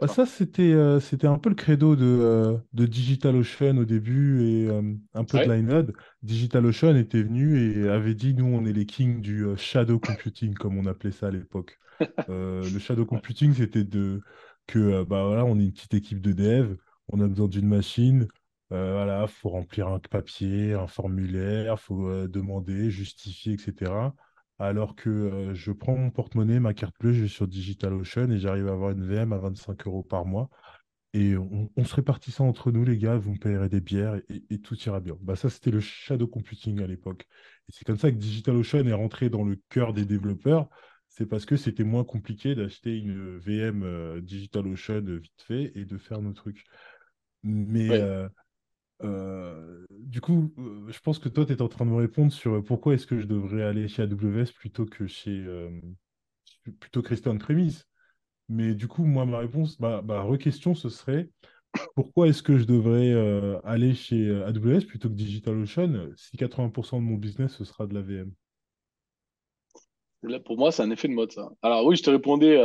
Bah, 80. ça, c'était euh, c'était un peu le credo de, euh, de DigitalOcean au début et euh, un peu de Ouais, Linode. DigitalOcean était venu et avait dit, nous, on est les kings du euh, shadow computing, comme on appelait ça à l'époque. Le shadow computing, c'était de que bah, voilà, on est une petite équipe de dev, on a besoin d'une machine, euh, voilà, faut remplir un papier, un formulaire, faut euh, demander, justifier, etc. Alors que euh, je prends mon porte-monnaie, ma carte bleue, je vais sur DigitalOcean et j'arrive à avoir une VM à 25 euros par mois. Et on, on se répartit ça entre nous, les gars, vous me payerez des bières et, et tout ira bien. Bah, ça, c'était le shadow computing à l'époque. Et c'est comme ça que DigitalOcean est rentré dans le cœur des développeurs. C'est parce que c'était moins compliqué d'acheter une VM euh, DigitalOcean euh, vite fait et de faire nos trucs. Mais ouais. euh, euh, du coup, euh, je pense que toi, tu es en train de me répondre sur euh, pourquoi est-ce que je devrais aller chez AWS plutôt que chez euh, plutôt que rester on-premise. Mais du coup, moi, ma réponse, ma, ma re-question, ce serait pourquoi est-ce que je devrais aller chez AWS plutôt que DigitalOcean si 80% de mon business, ce sera de la VM? Là, pour moi, c'est un effet de mode. Alors oui, je te répondais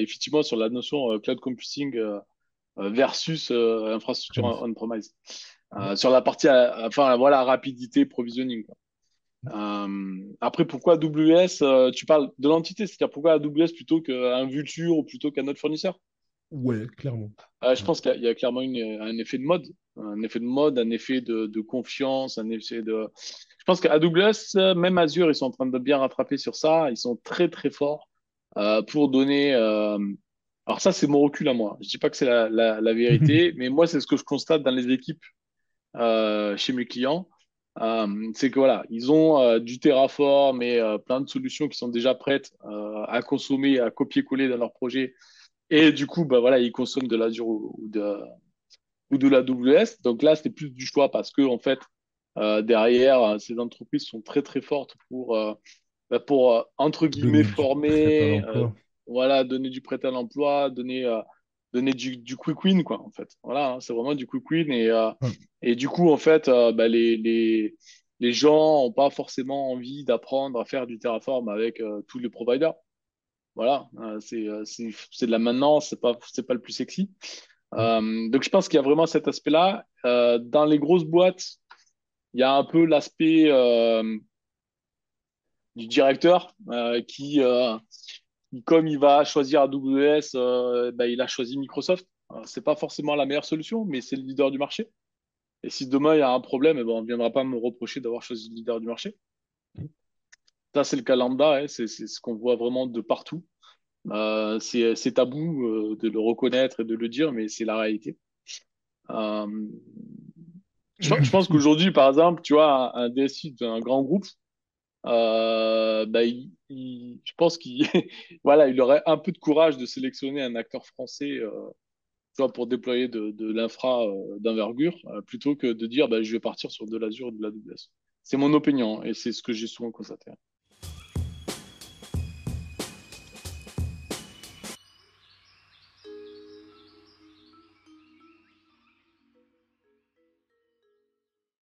effectivement sur la notion cloud computing versus euh, infrastructure Premise. on- on-premise. Euh, sur la partie, euh, enfin voilà, rapidité, provisioning. quoi. Euh, après, pourquoi AWS, euh, tu parles de l'entité, c'est-à-dire pourquoi AWS plutôt qu'un Vultr ou plutôt qu'un autre fournisseur? Ouais, clairement. Euh, je pense qu'il y, a il y a clairement une- un effet de mode, un effet de mode, un effet de, de confiance, un effet de. Je pense qu'à AWS, euh, même Azure, ils sont en train de bien rattraper sur ça. Ils sont très très forts euh, pour donner. Alors ça, c'est mon recul à moi. Je dis pas que c'est la, la, la vérité, mais moi, c'est ce que je constate dans les équipes euh, chez mes clients. Euh, c'est que voilà, ils ont euh, du Terraform et plein de solutions qui sont déjà prêtes à consommer, à copier-coller dans leur projet. Et du coup, bah voilà, ils consomment de l'Azure ou de, ou de la l'AWS. Donc là, c'est plus du choix parce que en fait, derrière, ces entreprises sont très très fortes pour, bah, pour entre guillemets former. Voilà, donner du prêt à l'emploi, donner, euh, donner du, du quick win quoi. En fait, voilà, hein, c'est vraiment du quick win et euh, Ouais. et du coup, en fait, euh, bah, les, les les gens n'ont pas forcément envie d'apprendre à faire du Terraform avec tous les providers. Voilà, c'est c'est c'est de la maintenance, c'est pas c'est pas le plus sexy. Donc, je pense qu'il y a vraiment cet aspect-là. Dans les grosses boîtes, il y a un peu l'aspect du directeur qui, comme il va choisir AWS, euh, bah, il a choisi Microsoft. Alors, c'est pas forcément la meilleure solution, mais c'est le leader du marché. Et si demain il y a un problème, eh ben, on ne viendra pas me reprocher d'avoir choisi le leader du marché. Ça, c'est le cas hein, c'est ce qu'on voit vraiment de partout. Euh, c'est tabou euh, de le reconnaître et de le dire, mais c'est la réalité. Euh, je, je pense qu'aujourd'hui, par exemple, tu vois, un, un DSI d'un grand groupe, euh, bah, il, je pense qu'il voilà, il aurait un peu de courage de sélectionner un acteur français euh, pour déployer de, l'infra euh, d'envergure, euh, plutôt que de dire bah, je vais partir sur de l'Azure ou de la l'AWS. C'est mon opinion et c'est ce que j'ai souvent constaté.